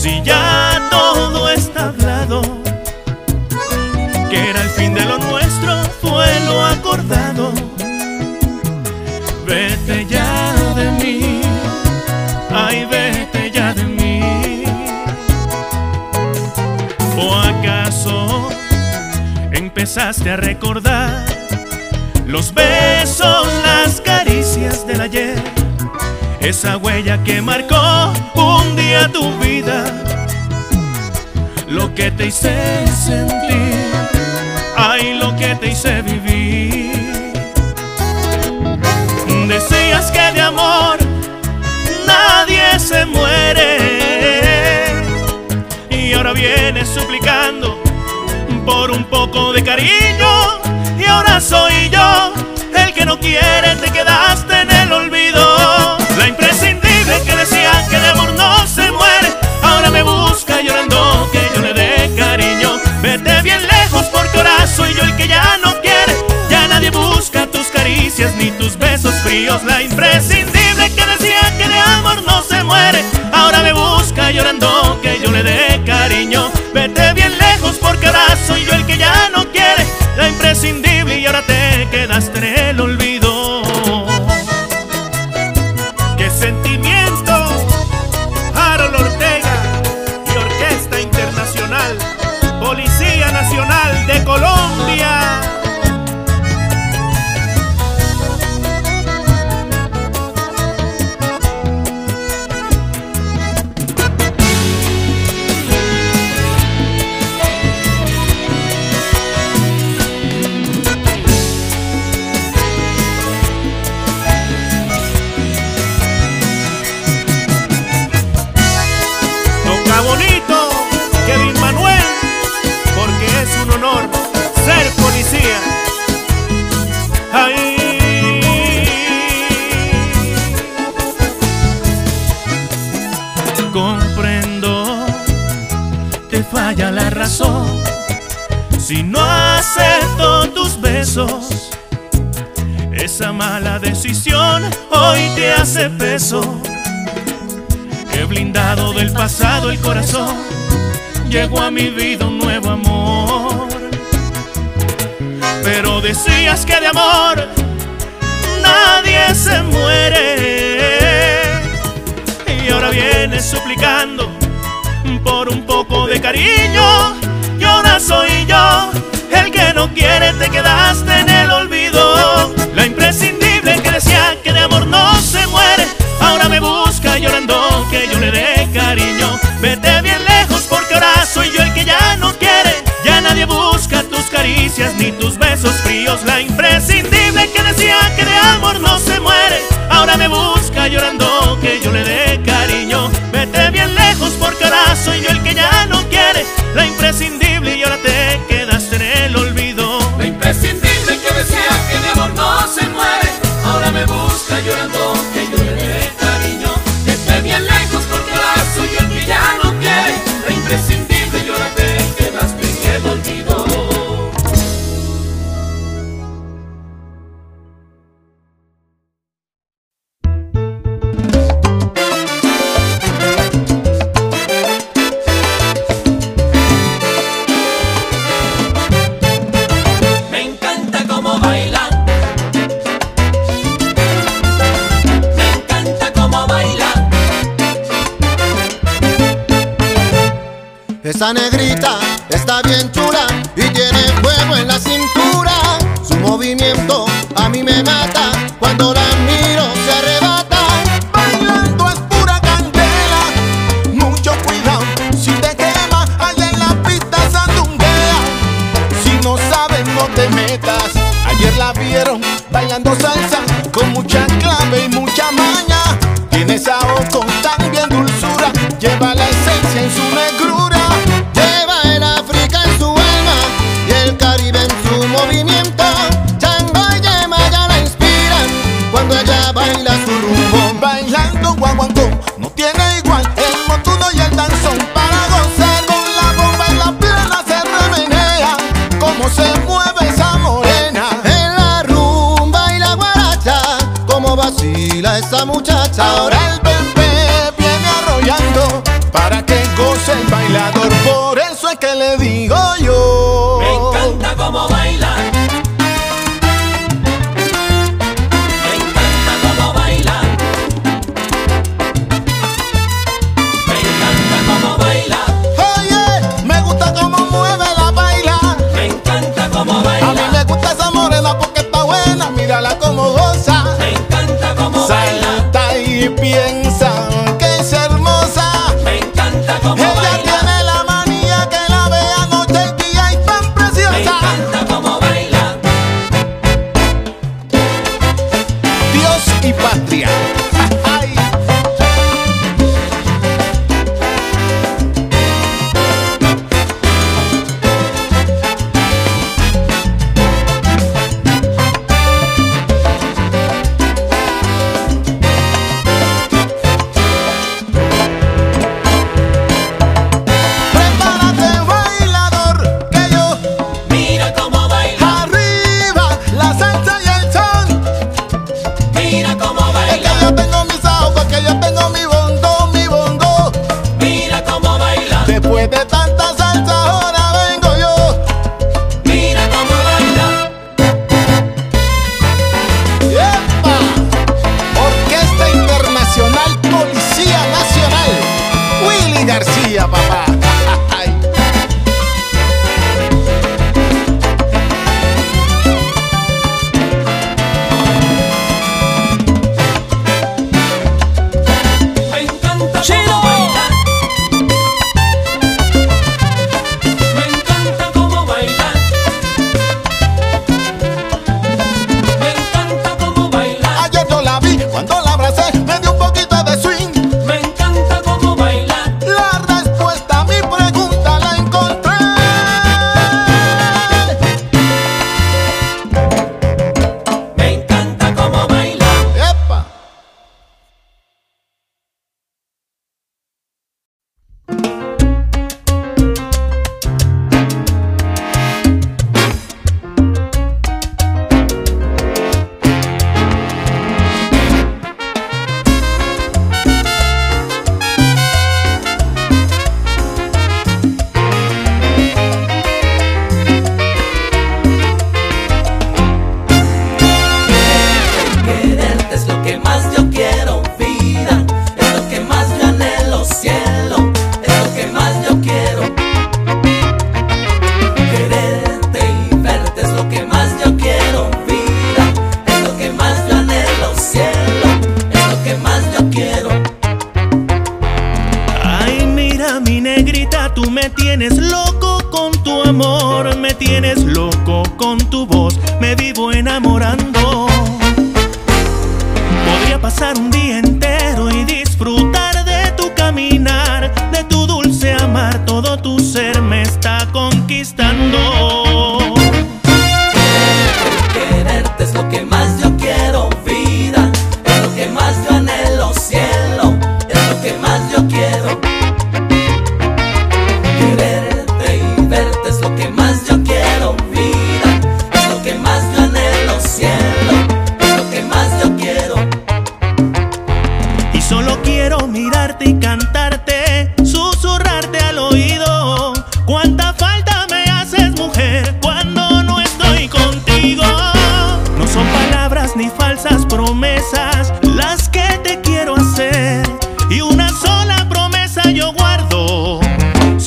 si ya todo está hablado, que era el fin de lo nuestro, fue lo acordado. Vete ya de mí, ay vete ya de mí. ¿O acaso empezaste a recordar los besos, las caricias del ayer? Esa huella que marcó tu vida lo que te hice sentir, ay, lo que te hice vivir. Decías que de amor nadie se muere. Y ahora vienes suplicando por un poco de cariño. Y ahora soy yo el que no quiere te queda tus besos fríos la imprescindible. esa mala decisión hoy te hace peso. He blindado del pasado el corazón, llegó a mi vida un nuevo amor. Pero decías que de amor nadie se muere. Y ahora vienes suplicando por un poco de cariño, y ahora soy yo el que no quiere te quedaste en el olvido. Lo imprescindible que decía que de amor no se muere. Ahora me busca llorando que yo le dé cariño. Vete bien esa muchacha. Ahora el bebé viene arrollando para que goce el bailador. Por eso es que le digo yo. Me encanta cómo va.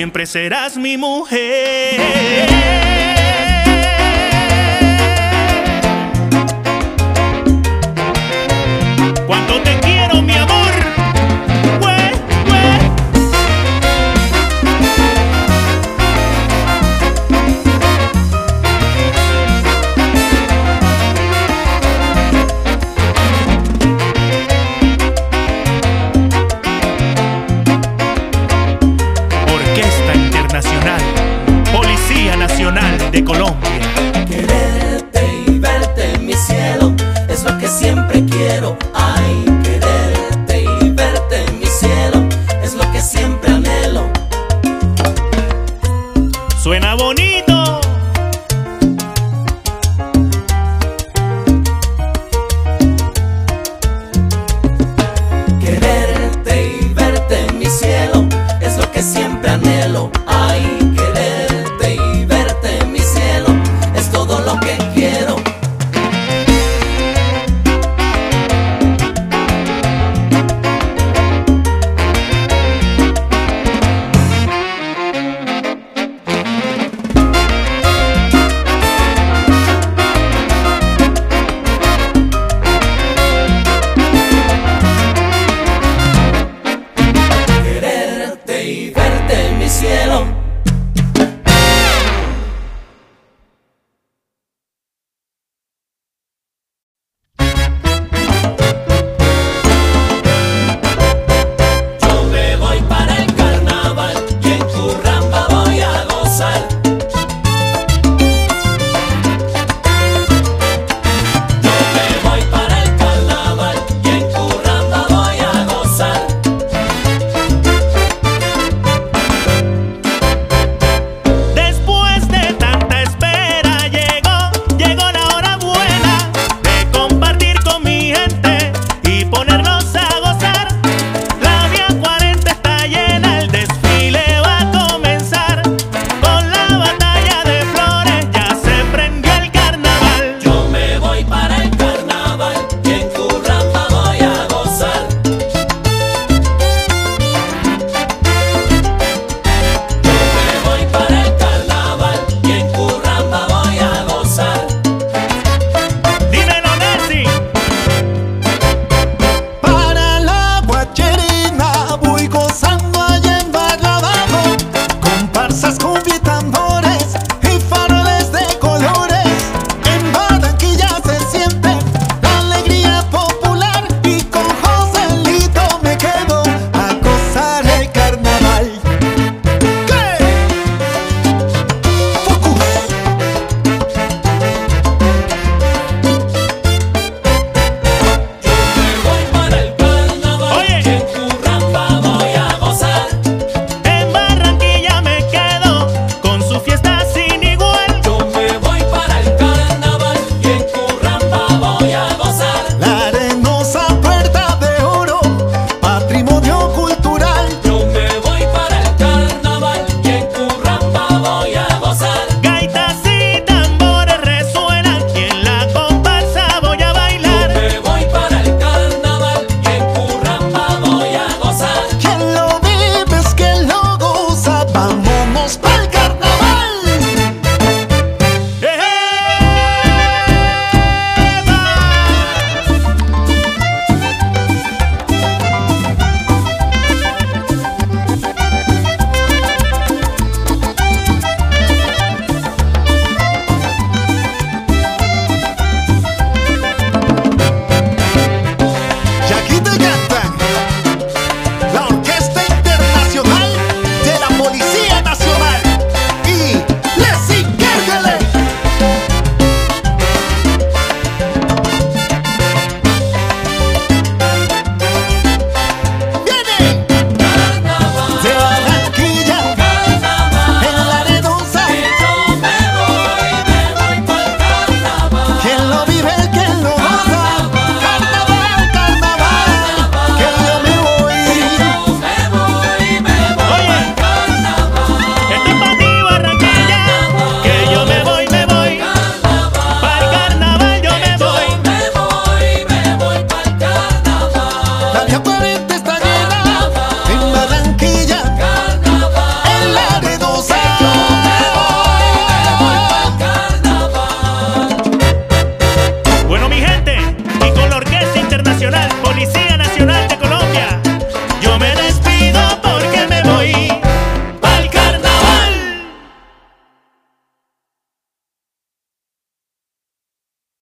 siempre serás mi mujer. Cuando te